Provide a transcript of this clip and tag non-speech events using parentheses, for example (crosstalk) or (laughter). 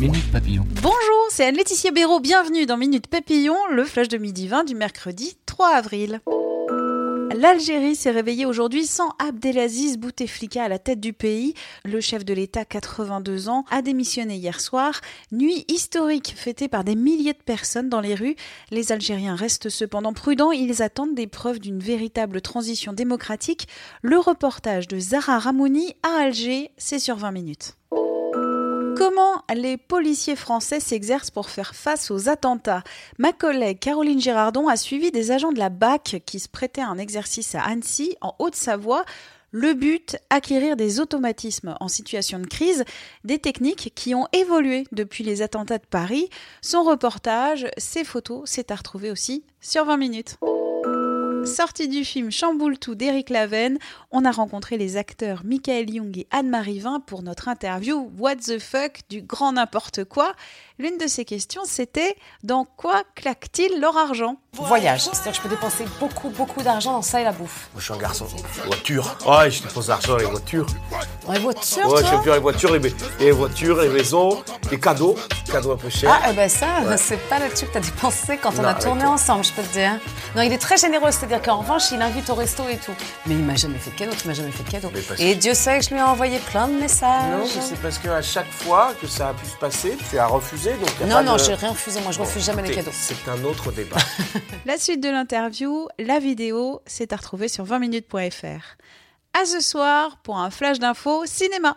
Bonjour, c'est Anne-Laetitia Béraud. Bienvenue dans Minute Papillon, le flash de midi 20 du mercredi 3 avril. L'Algérie s'est réveillée aujourd'hui sans Abdelaziz Bouteflika à la tête du pays. Le chef de l'État, 82 ans, a démissionné hier soir. Nuit historique fêtée par des milliers de personnes dans les rues. Les Algériens restent cependant prudents. Ils attendent des preuves d'une véritable transition démocratique. Le reportage de Zahra Ramouni à Alger, c'est sur 20 minutes. Comment les policiers français s'exercent pour faire face aux attentats? Ma collègue Caroline Girardon a suivi des agents de la BAC qui se prêtaient à un exercice à Annecy, en Haute-Savoie. Le but, acquérir des automatismes en situation de crise, des techniques qui ont évolué depuis les attentats de Paris. Son reportage, ses photos, c'est à retrouver aussi sur 20 minutes. Sortie du film Chamboule tout d'Éric Laven, on a rencontré les acteurs Michael Young et Anne-Marie Vin pour notre interview What the fuck du grand n'importe quoi. L'une de ces questions, c'était dans quoi claque-t-il leur argent? Voyage, c'est-à-dire que je peux dépenser beaucoup, beaucoup d'argent dans ça et la bouffe. Moi, je suis un garçon. Voiture. Ouais, je dépense l'argent dans les voitures. Dans les voitures, Ouais, je toi suis les voitures, les, les voitures, les maisons, les cadeaux. Cadeaux un peu chers. Ah, eh ben ça, c'est pas là-dessus que t'as dépensé quand on Non, a tourné ensemble, je peux te dire. Non, il est très généreux, c'est-à-dire qu'en revanche, il invite au resto et tout. Mais il m'a jamais fait de cadeau, tu m'as jamais fait de cadeau. Et Dieu sait que je lui ai envoyé plein de messages. Non, mais c'est parce qu'à chaque fois que ça a pu se passer, tu as refusé. Donc y a Non, pas non, de- j'ai rien refusé, moi je refuse jamais les cadeaux. C'est un autre débat. (laughs) La suite de l'interview, la vidéo, c'est à retrouver sur 20minutes.fr. À ce soir pour un flash d'infos cinéma.